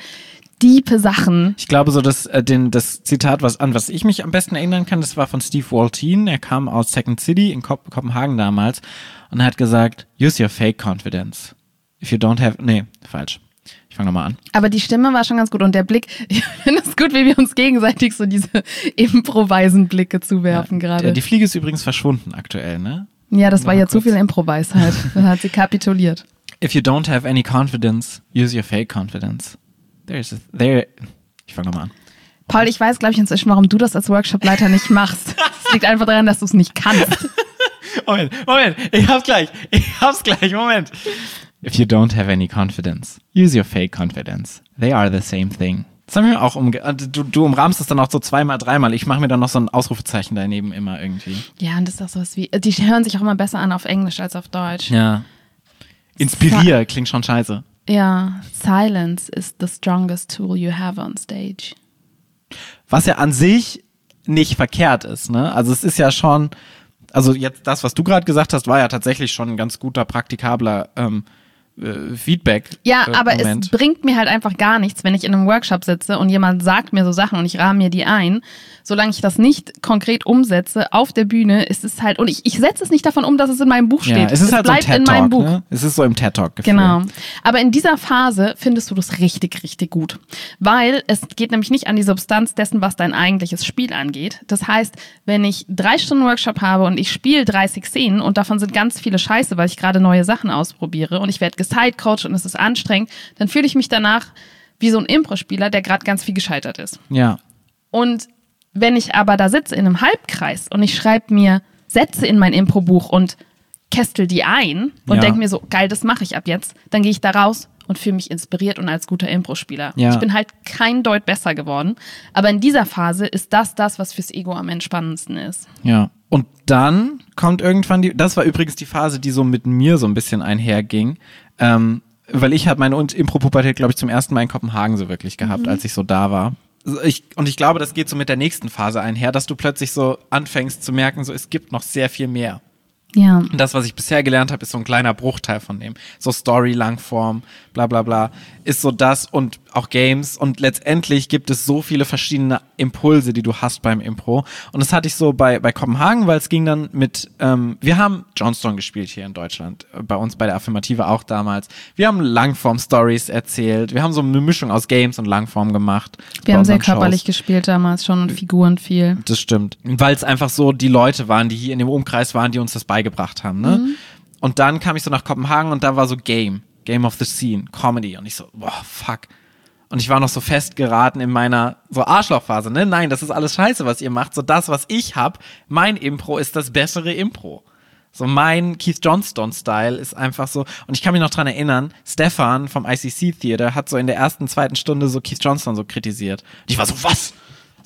diepe Sachen. Ich glaube so, dass äh, den, das Zitat, was an was ich mich am besten erinnern kann, das war von Steve Waltin. Er kam aus Second City in Kop Kopenhagen damals und hat gesagt, use your fake confidence. If you don't have, nee, falsch. Ich fange nochmal an. Aber die Stimme war schon ganz gut und der Blick, ich finde es gut, wie wir uns gegenseitig so diese improweisen Blicke zuwerfen ja, gerade. Die Fliege ist übrigens verschwunden aktuell, ne? Ja, das war ja zu viel Improweisheit. Dann hat sie kapituliert. If you don't have any confidence, use your fake confidence. There's a, there. Ich fange nochmal an. Paul, ich weiß, glaube ich, inzwischen, warum du das als Workshop-Leiter nicht machst. Es liegt einfach daran, dass du es nicht kannst. Moment, Moment, ich hab's gleich. Ich hab's gleich, Moment. If you don't have any confidence, use your fake confidence. They are the same thing. Das haben wir auch umge äh, du, du umrahmst es dann auch so zweimal, dreimal. Ich mache mir dann noch so ein Ausrufezeichen daneben immer irgendwie. Ja, und das ist auch sowas wie, die hören sich auch immer besser an auf Englisch als auf Deutsch. Ja. Inspirier klingt schon scheiße. Ja, silence is the strongest tool you have on stage. Was ja an sich nicht verkehrt ist, ne? Also es ist ja schon, also jetzt das, was du gerade gesagt hast, war ja tatsächlich schon ein ganz guter, praktikabler ähm, äh, Feedback. Ja, äh, aber Moment. es bringt mir halt einfach gar nichts, wenn ich in einem Workshop sitze und jemand sagt mir so Sachen und ich rahme mir die ein. Solange ich das nicht konkret umsetze auf der Bühne, ist es halt, und ich, ich setze es nicht davon um, dass es in meinem Buch steht. Ja, es ist es halt bleibt so ein TED -Talk, in meinem Buch. Ne? Es ist so im TED Talk. -Gefühl. Genau. Aber in dieser Phase findest du das richtig, richtig gut. Weil es geht nämlich nicht an die Substanz dessen, was dein eigentliches Spiel angeht. Das heißt, wenn ich drei Stunden Workshop habe und ich spiele 30 Szenen und davon sind ganz viele Scheiße, weil ich gerade neue Sachen ausprobiere und ich werde Sidecoach und es ist anstrengend, dann fühle ich mich danach wie so ein Impro-Spieler, der gerade ganz viel gescheitert ist. Ja. Und wenn ich aber da sitze in einem Halbkreis und ich schreibe mir Sätze in mein Impro-Buch und kästel die ein und ja. denke mir so, geil, das mache ich ab jetzt, dann gehe ich da raus und fühle mich inspiriert und als guter Impro-Spieler. Ja. Ich bin halt kein Deut besser geworden, aber in dieser Phase ist das das, was fürs Ego am entspannendsten ist. Ja. Und dann kommt irgendwann die, das war übrigens die Phase, die so mit mir so ein bisschen einherging, ähm, weil ich habe meine Impro-Pubertät, glaube ich, zum ersten Mal in Kopenhagen so wirklich gehabt, mhm. als ich so da war. Ich, und ich glaube, das geht so mit der nächsten Phase einher, dass du plötzlich so anfängst zu merken, so es gibt noch sehr viel mehr. Ja. Und das, was ich bisher gelernt habe, ist so ein kleiner Bruchteil von dem. So Story, Langform, bla bla bla, ist so das und auch Games. Und letztendlich gibt es so viele verschiedene Impulse, die du hast beim Impro. Und das hatte ich so bei, bei Kopenhagen, weil es ging dann mit, ähm, wir haben Johnstone gespielt hier in Deutschland, äh, bei uns bei der Affirmative auch damals. Wir haben Langform-Stories erzählt. Wir haben so eine Mischung aus Games und Langform gemacht. Wir haben sehr unseren Shows. körperlich gespielt damals schon und Figuren viel. Das stimmt. Weil es einfach so die Leute waren, die hier in dem Umkreis waren, die uns das beigebracht haben. Ne? Und dann kam ich so nach Kopenhagen und da war so Game, Game of the Scene, Comedy. Und ich so, boah, fuck. Und ich war noch so festgeraten in meiner so Arschlochphase. Ne? Nein, das ist alles scheiße, was ihr macht. So das, was ich hab, mein Impro ist das bessere Impro. So mein Keith Johnston-Style ist einfach so. Und ich kann mich noch dran erinnern, Stefan vom ICC Theater hat so in der ersten, zweiten Stunde so Keith Johnston so kritisiert. Und ich war so, was?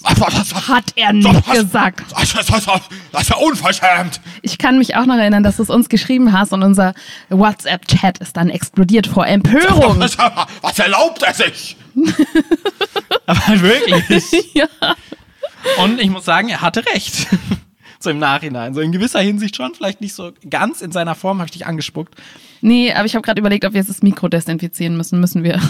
Was, was, was, was? Hat er nicht gesagt. Das, das, das, das ist ja unverschämt. Ich kann mich auch noch erinnern, dass du es uns geschrieben hast und unser WhatsApp-Chat ist dann explodiert vor Empörung. Was, was erlaubt er sich? Aber wirklich. ja. Und ich muss sagen, er hatte recht. So im Nachhinein. So in gewisser Hinsicht schon, vielleicht nicht so ganz in seiner Form, habe ich dich angespuckt. Nee, aber ich habe gerade überlegt, ob wir jetzt das Mikro desinfizieren müssen. Müssen wir.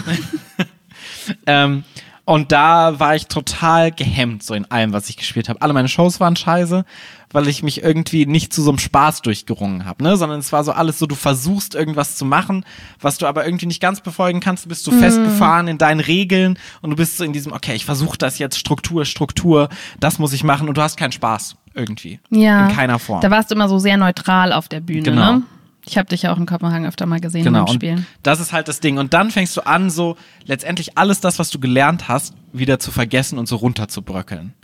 Ähm, und da war ich total gehemmt, so in allem, was ich gespielt habe. Alle meine Shows waren scheiße, weil ich mich irgendwie nicht zu so einem Spaß durchgerungen habe, ne? Sondern es war so alles so, du versuchst irgendwas zu machen, was du aber irgendwie nicht ganz befolgen kannst. Du bist so festgefahren in deinen Regeln und du bist so in diesem, okay, ich versuche das jetzt, Struktur, Struktur, das muss ich machen und du hast keinen Spaß irgendwie. Ja. In keiner Form. Da warst du immer so sehr neutral auf der Bühne, Genau. ne? Ich habe dich ja auch in Kopenhagen öfter mal gesehen Genau, beim Spielen. das ist halt das Ding. Und dann fängst du an, so letztendlich alles das, was du gelernt hast, wieder zu vergessen und so runterzubröckeln.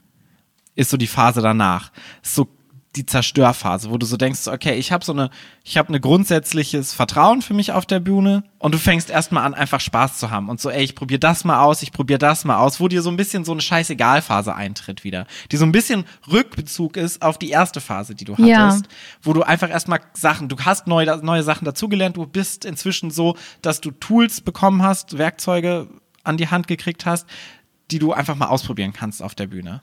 Ist so die Phase danach. Ist so die Zerstörphase, wo du so denkst, okay, ich habe so eine, ich habe eine grundsätzliches Vertrauen für mich auf der Bühne und du fängst erstmal an, einfach Spaß zu haben und so, ey, ich probiere das mal aus, ich probiere das mal aus, wo dir so ein bisschen so eine Scheißegal-Phase eintritt wieder, die so ein bisschen Rückbezug ist auf die erste Phase, die du hattest, Ja. wo du einfach erstmal Sachen, du hast neue, neue Sachen dazugelernt, du bist inzwischen so, dass du Tools bekommen hast, Werkzeuge an die Hand gekriegt hast, die du einfach mal ausprobieren kannst auf der Bühne.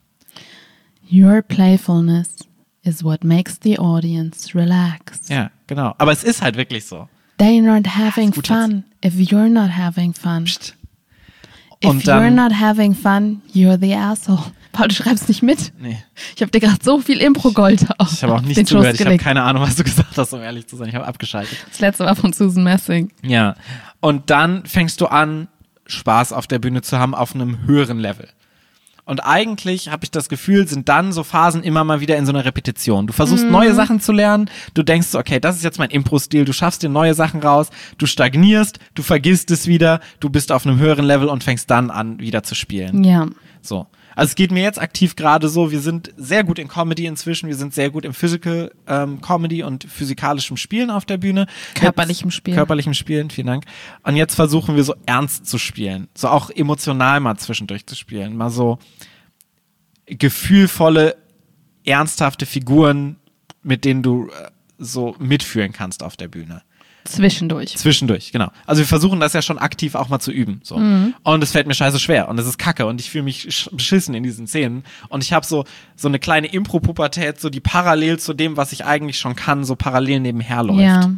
Your playfulness is what makes the audience relax. Ja, genau. Aber es ist halt wirklich so. They're not having gut fun if you're not having fun. Psst. If Und you're dann- not having fun, you're the asshole. Paul, du schreibst nicht mit. Nee. Ich habe dir gerade so viel Impro-Gold auf Ich habe auch nicht zugehört. Ich habe keine Ahnung, was du gesagt hast, um ehrlich zu sein. Ich habe abgeschaltet. Das letzte war von Susan Messing. Ja. Und dann fängst du an, Spaß auf der Bühne zu haben auf einem höheren Level. Und eigentlich habe ich das Gefühl, sind dann so Phasen immer mal wieder in so einer Repetition. Du versuchst neue Sachen zu lernen, du denkst so, okay, das ist jetzt mein Impro-Stil, du schaffst dir neue Sachen raus, du stagnierst, du vergisst es wieder, du bist auf einem höheren Level und fängst dann an, wieder zu spielen. Ja. So. Also es geht mir jetzt aktiv gerade so, wir sind sehr gut in Comedy inzwischen, wir sind sehr gut im Physical ähm, Comedy und physikalischem Spielen auf der Bühne. Körperlichem jetzt, Spielen. Körperlichem Spielen, vielen Dank. Und jetzt versuchen wir so ernst zu spielen, so auch emotional mal zwischendurch zu spielen, mal so gefühlvolle, ernsthafte Figuren, mit denen du äh, so mitfühlen kannst auf der Bühne. Zwischendurch. Zwischendurch, genau. Also wir versuchen das ja schon aktiv auch mal zu üben. So. Und es fällt mir scheiße schwer und es ist kacke und ich fühle mich sch- beschissen in diesen Szenen. Und ich habe so, so eine kleine Impro-Pubertät, so die parallel zu dem, was ich eigentlich schon kann, so parallel nebenher läuft. Ja.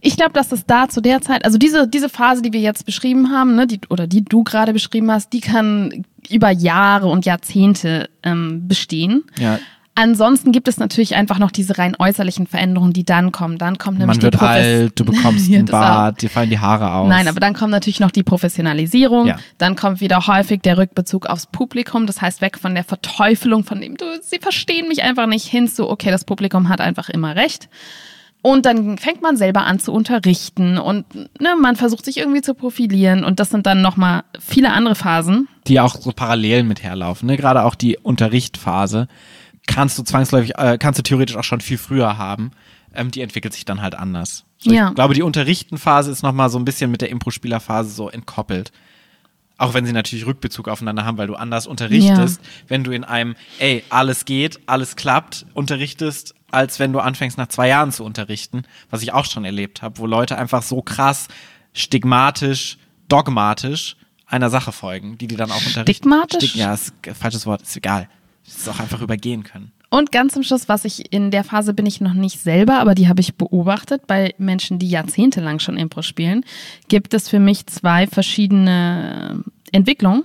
Ich glaube, dass es da zu der Zeit, also diese, diese Phase, die wir jetzt beschrieben haben, ne, die, oder die du gerade beschrieben hast, die kann über Jahre und Jahrzehnte ähm, bestehen. Ja. Ansonsten gibt es natürlich einfach noch diese rein äußerlichen Veränderungen, die dann kommen. Dann kommt nämlich Man die wird Profes- alt, du bekommst einen. Bart, dir fallen die Haare aus. Nein, aber dann kommt natürlich noch die Professionalisierung. Ja. Dann kommt wieder häufig der Rückbezug aufs Publikum. Das heißt, weg von der Verteufelung, von dem du, sie verstehen mich einfach nicht hin zu, okay, das Publikum hat einfach immer recht. Und dann fängt man selber an zu unterrichten und ne, man versucht sich irgendwie zu profilieren. Und das sind dann nochmal viele andere Phasen. die auch so parallel mit herlaufen. Ne? Gerade auch die Unterrichtphase kannst du zwangsläufig, äh, kannst du theoretisch auch schon viel früher haben. Ähm, die entwickelt sich dann halt anders. So, Ja. Ich glaube, die Unterrichtenphase ist nochmal so ein bisschen mit der Impro-Spielerphase so entkoppelt. Auch wenn sie natürlich Rückbezug aufeinander haben, weil du anders unterrichtest, wenn du in einem, ey, alles geht, alles klappt, unterrichtest, als wenn du anfängst nach zwei Jahren zu unterrichten, was ich auch schon erlebt habe, wo Leute einfach so krass stigmatisch, dogmatisch einer Sache folgen, die die dann auch unterrichten. Stigmatisch? Stig ja, ist falsches Wort, ist egal. Es ist auch einfach übergehen können. Und ganz zum Schluss, was ich in der Phase bin ich noch nicht selber, aber die habe ich beobachtet bei Menschen, die jahrzehntelang schon Impro spielen, gibt es für mich zwei verschiedene Entwicklungen.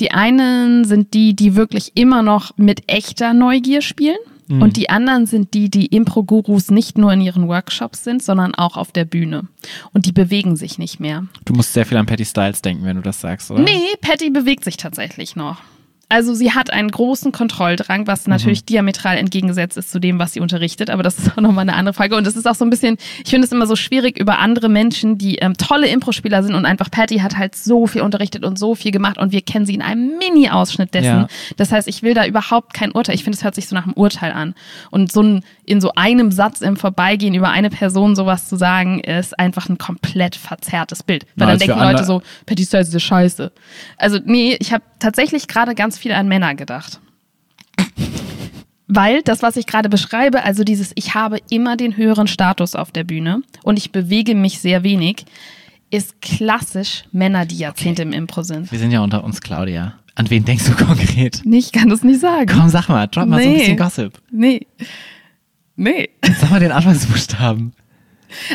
Die einen sind die, die wirklich immer noch mit echter Neugier spielen. Mhm. Und die anderen sind die, die Impro-Gurus nicht nur in ihren Workshops sind, sondern auch auf der Bühne. Und die bewegen sich nicht mehr. Du musst sehr viel an Patty Styles denken, wenn du das sagst, oder? Nee, Patty bewegt sich tatsächlich noch. Also sie hat einen großen Kontrolldrang, was natürlich mhm. diametral entgegengesetzt ist zu dem, was sie unterrichtet. Aber das ist auch nochmal eine andere Frage. Und es ist auch so ein bisschen, ich finde es immer so schwierig über andere Menschen, die ähm, tolle Impro-Spieler sind und einfach Patty hat halt so viel unterrichtet und so viel gemacht und wir kennen sie in einem Mini-Ausschnitt dessen. Ja. Das heißt, ich will da überhaupt kein Urteil. Ich finde, es hört sich so nach einem Urteil an. Und so ein, in so einem Satz im Vorbeigehen über eine Person sowas zu sagen, ist einfach ein komplett verzerrtes Bild. Weil Na, dann denken Leute so, Patty Styles ist scheiße. Also nee, ich habe tatsächlich gerade ganz viel an Männer gedacht. Weil das, was ich gerade beschreibe, also dieses, ich habe immer den höheren Status auf der Bühne und ich bewege mich sehr wenig, ist klassisch Männer, die Jahrzehnte okay. im Impro sind. Wir sind ja unter uns, Claudia. An wen denkst du konkret? Nee, ich kann das nicht sagen. Komm, sag mal, drop mal nee. so ein bisschen Gossip. Nee. Nee. Sag mal den Anfangsbuchstaben.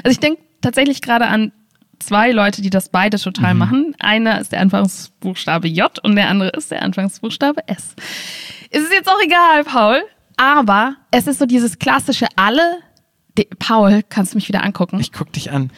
Also ich denke tatsächlich gerade an zwei Leute, die das beide total mhm. machen. Einer ist der Anfangsbuchstabe J und der andere ist der Anfangsbuchstabe S. Es ist jetzt auch egal, Paul, aber es ist so dieses klassische alle. Paul, kannst du mich wieder angucken? Ich guck dich an.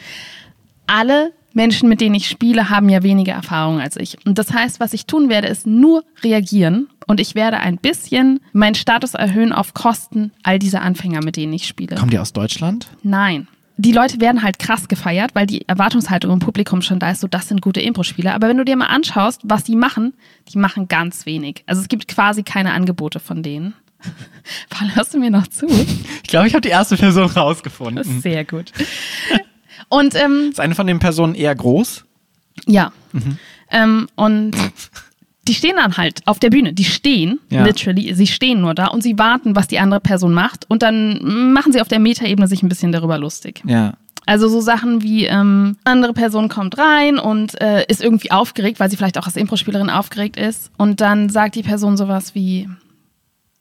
Alle Menschen, mit denen ich spiele, haben ja weniger Erfahrung als ich. Und das heißt, was ich tun werde, ist nur reagieren und ich werde ein bisschen meinen Status erhöhen auf Kosten all dieser Anfänger, mit denen ich spiele. Kommen die aus Deutschland? Nein die Leute werden halt krass gefeiert, weil die Erwartungshaltung im Publikum schon da ist, so das sind gute Impro-Spieler. Aber wenn du dir mal anschaust, was die machen, die machen ganz wenig. Also es gibt quasi keine Angebote von denen. Paul, hörst du mir noch zu? Ich glaube, ich habe die erste Person rausgefunden. Sehr gut. Und ähm, ist eine von den Personen eher groß? Ja. Mhm. Ähm, und die stehen dann halt auf der Bühne. Die stehen, ja. literally, sie stehen nur da und sie warten, was die andere Person macht. Und dann machen sie auf der Metaebene sich ein bisschen darüber lustig. Ja. Also so Sachen wie ähm, andere Person kommt rein und äh, ist irgendwie aufgeregt, weil sie vielleicht auch als Impro-Spielerin aufgeregt ist. Und dann sagt die Person sowas wie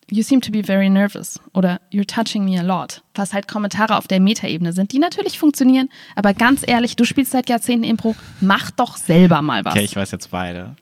You seem to be very nervous oder You're touching me a lot. Was halt Kommentare auf der Metaebene sind, die natürlich funktionieren. Aber ganz ehrlich, du spielst seit Jahrzehnten Impro, mach doch selber mal was. Okay, ich weiß jetzt beide.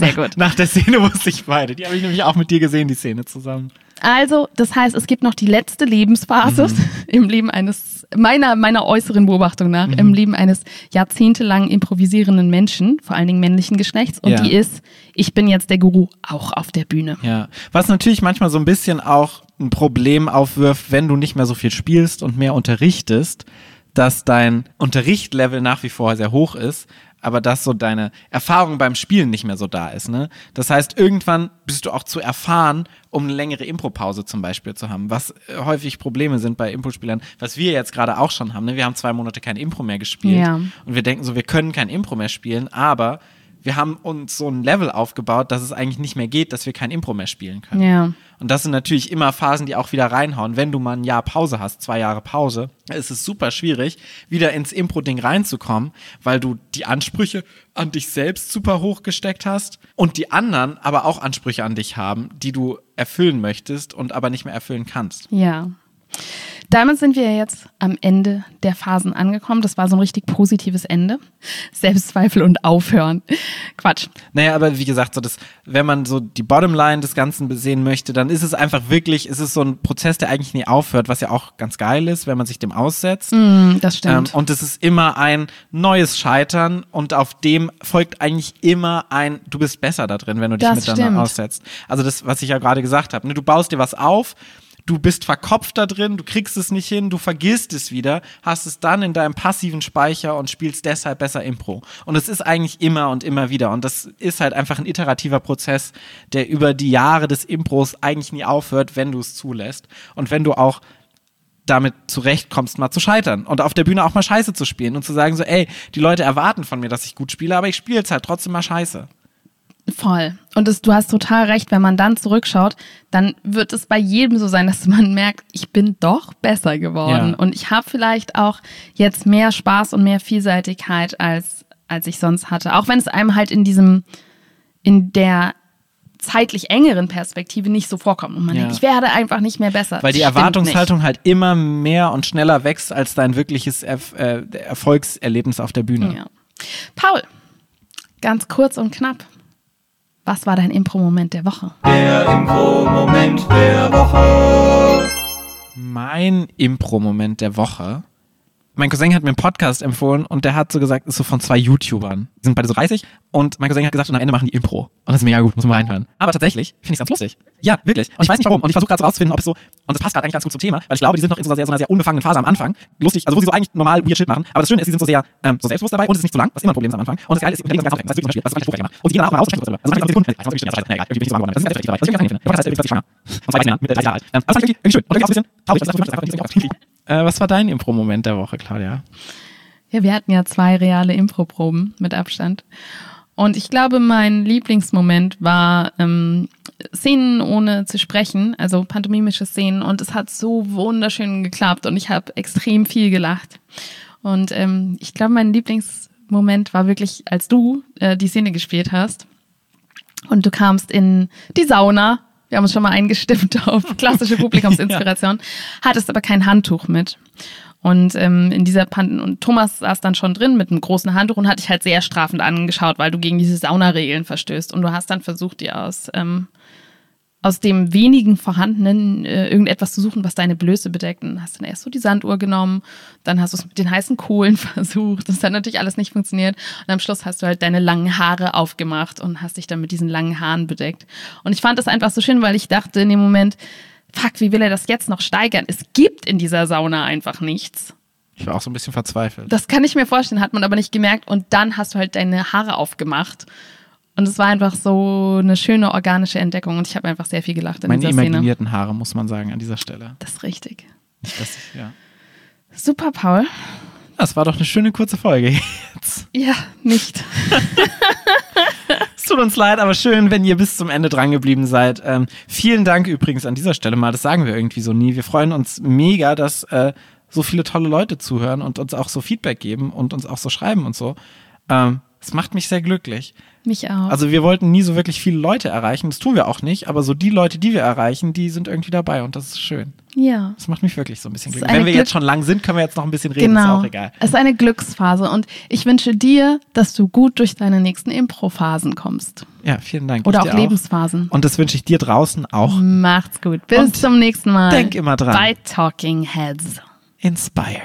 Sehr gut. Nach der Szene wusste ich beide. Die habe ich nämlich auch mit dir gesehen, die Szene zusammen. Also, das heißt, es gibt noch die letzte Lebensphase mhm. im Leben eines, meiner, meiner äußeren Beobachtung nach, mhm. im Leben eines jahrzehntelang improvisierenden Menschen, vor allen Dingen männlichen Geschlechts. Und ja. die ist, ich bin jetzt der Guru, auch auf der Bühne. Ja. Was natürlich manchmal so ein bisschen auch ein Problem aufwirft, wenn du nicht mehr so viel spielst und mehr unterrichtest, dass dein Unterrichtlevel nach wie vor sehr hoch ist, aber dass so deine Erfahrung beim Spielen nicht mehr so da ist. Ne? Das heißt, irgendwann bist du auch zu erfahren, um eine längere Impro-Pause zum Beispiel zu haben, was äh, häufig Probleme sind bei Impro-Spielern, was wir jetzt gerade auch schon haben. Ne? Wir haben zwei Monate kein Impro mehr gespielt ja. und wir denken so, wir können kein Impro mehr spielen, aber wir haben uns so ein Level aufgebaut, dass es eigentlich nicht mehr geht, dass wir kein Impro mehr spielen können. Ja. Und das sind natürlich immer Phasen, die auch wieder reinhauen. Wenn du mal ein Jahr Pause hast, zwei Jahre Pause, ist es super schwierig, wieder ins Impro-Ding reinzukommen, weil du die Ansprüche an dich selbst super hoch gesteckt hast und die anderen aber auch Ansprüche an dich haben, die du erfüllen möchtest und aber nicht mehr erfüllen kannst. Ja. Damit sind wir jetzt am Ende der Phasen angekommen. Das war so ein richtig positives Ende. Selbstzweifel und Aufhören. Quatsch. Naja, aber wie gesagt, so das, wenn man so die Bottomline des Ganzen sehen möchte, dann ist es einfach wirklich, es ist so ein Prozess, der eigentlich nie aufhört, was ja auch ganz geil ist, wenn man sich dem aussetzt. Mm, das stimmt. Ähm, und es ist immer ein neues Scheitern und auf dem folgt eigentlich immer ein, du bist besser da drin, wenn du dich das miteinander stimmt. aussetzt. Also das, was ich ja gerade gesagt habe, ne? du baust dir was auf du bist verkopft da drin, du kriegst es nicht hin, du vergisst es wieder, hast es dann in deinem passiven Speicher und spielst deshalb besser Impro. Und es ist eigentlich immer und immer wieder. Und das ist halt einfach ein iterativer Prozess, der über die Jahre des Impros eigentlich nie aufhört, wenn du es zulässt. Und wenn du auch damit zurechtkommst, mal zu scheitern und auf der Bühne auch mal Scheiße zu spielen und zu sagen so, ey, die Leute erwarten von mir, dass ich gut spiele, aber ich spiele jetzt halt trotzdem mal Scheiße. Voll. Und das, du hast total recht, wenn man dann zurückschaut, dann wird es bei jedem so sein, dass man merkt, ich bin doch besser geworden. Ja. Und ich habe vielleicht auch jetzt mehr Spaß und mehr Vielseitigkeit, als, als ich sonst hatte. Auch wenn es einem halt in diesem, in der zeitlich engeren Perspektive nicht so vorkommt. Und man Ja. denkt, ich werde einfach nicht mehr besser. Weil die Erwartungshaltung halt immer mehr und schneller wächst als dein wirkliches Erf äh, Erfolgserlebnis auf der Bühne. Nicht. Ja. Paul, ganz kurz und knapp. Was war dein Impro-Moment der Woche? Der Impro-Moment der Woche. Mein Impro-Moment der Woche. Mein Cousin hat mir einen Podcast empfohlen und der hat so gesagt, ist so von zwei YouTubern. Die sind beide so 30 und mein Cousin hat gesagt, und am Ende machen die Impro. Und das ist mega gut, muss man reinhören. Aber tatsächlich finde ich ganz lustig. Ja, wirklich. Und ich weiß nicht warum. Und ich versuche gerade so rauszufinden, ob es so, und das passt gerade eigentlich ganz gut zum Thema, weil ich glaube, die sind noch in so einer sehr, so einer sehr unbefangenen Phase am Anfang. Lustig, also wo sie so eigentlich normal weird Shit machen. Aber das Schöne ist, sie sind so sehr ähm, so selbstbewusst dabei und es ist nicht zu lang, was immer ein Problem ist am Anfang. Und das Geile ist, unterlegen das ganz aufregend. Das ist wirklich so ganz Und sie gehen danach auch mal raus und sprechen darüber. Also man kann Sekunden, also ich nicht, egal, irgendwie bin ich so geworden. Das ist ganz effektiv dabei. Das ist ganz effektiv. Der Podcast heißt übrigens schwanger. Und zwei Männern mit 30 Jahre alt. Ähm, aber das fand ich irgendwie schön. Und irgendwie auch ein bisschen traurig, dass das einfach nicht so äh, Was war dein Impro-Moment der Woche, Claudia? Ja, wir hatten ja zwei reale Impro-Proben mit Abstand. Und ich glaube, mein Lieblingsmoment war ähm, Szenen ohne zu sprechen, also pantomimische Szenen. Und es hat so wunderschön geklappt und ich habe extrem viel gelacht. Und ähm, ich glaube, mein Lieblingsmoment war wirklich, als du äh, die Szene gespielt hast und du kamst in die Sauna. Wir haben uns schon mal eingestimmt auf klassische Publikumsinspiration, hattest aber kein Handtuch mit. Und ähm, in dieser Pan und Thomas saß dann schon drin mit einem großen Handtuch und hat dich halt sehr strafend angeschaut, weil du gegen diese Saunaregeln verstößt. Und du hast dann versucht, dir aus, ähm, aus dem wenigen vorhandenen äh, irgendetwas zu suchen, was deine Blöße bedeckt. Und hast dann erst so die Sanduhr genommen, dann hast du es mit den heißen Kohlen versucht. Das hat natürlich alles nicht funktioniert. Und am Schluss hast du halt deine langen Haare aufgemacht und hast dich dann mit diesen langen Haaren bedeckt. Und ich fand das einfach so schön, weil ich dachte in dem Moment, fuck, wie will er das jetzt noch steigern? Es gibt in dieser Sauna einfach nichts. Ich war auch so ein bisschen verzweifelt. Das kann ich mir vorstellen, hat man aber nicht gemerkt. Und dann hast du halt deine Haare aufgemacht. Und es war einfach so eine schöne organische Entdeckung. Und ich habe einfach sehr viel gelacht in Meine dieser Szene. imaginierten Haare, muss man sagen, an dieser Stelle. Das ist richtig. Nicht, dass ich, ja. Super, Paul. Das war doch eine schöne kurze Folge jetzt. Ja, nicht. Es tut uns leid, aber schön, wenn ihr bis zum Ende dran geblieben seid. Ähm, vielen Dank übrigens an dieser Stelle mal. Das sagen wir irgendwie so nie. Wir freuen uns mega, dass äh, so viele tolle Leute zuhören und uns auch so Feedback geben und uns auch so schreiben und so. Ähm, das macht mich sehr glücklich. Mich auch. Also wir wollten nie so wirklich viele Leute erreichen. Das tun wir auch nicht. Aber so die Leute, die wir erreichen, die sind irgendwie dabei und das ist schön. ja. Das macht mich wirklich so ein bisschen ist glücklich. Wenn wir Glück- jetzt schon lang sind, können wir jetzt noch ein bisschen reden. Ist Genau. auch egal. Es ist eine Glücksphase und ich wünsche dir, dass du gut durch deine nächsten Impro-Phasen kommst. Ja, vielen Dank. Oder auch Lebensphasen. Und das wünsche ich dir draußen auch. Macht's gut. Bis Und zum nächsten Mal. denk immer dran. Bei Talking Heads. Inspire.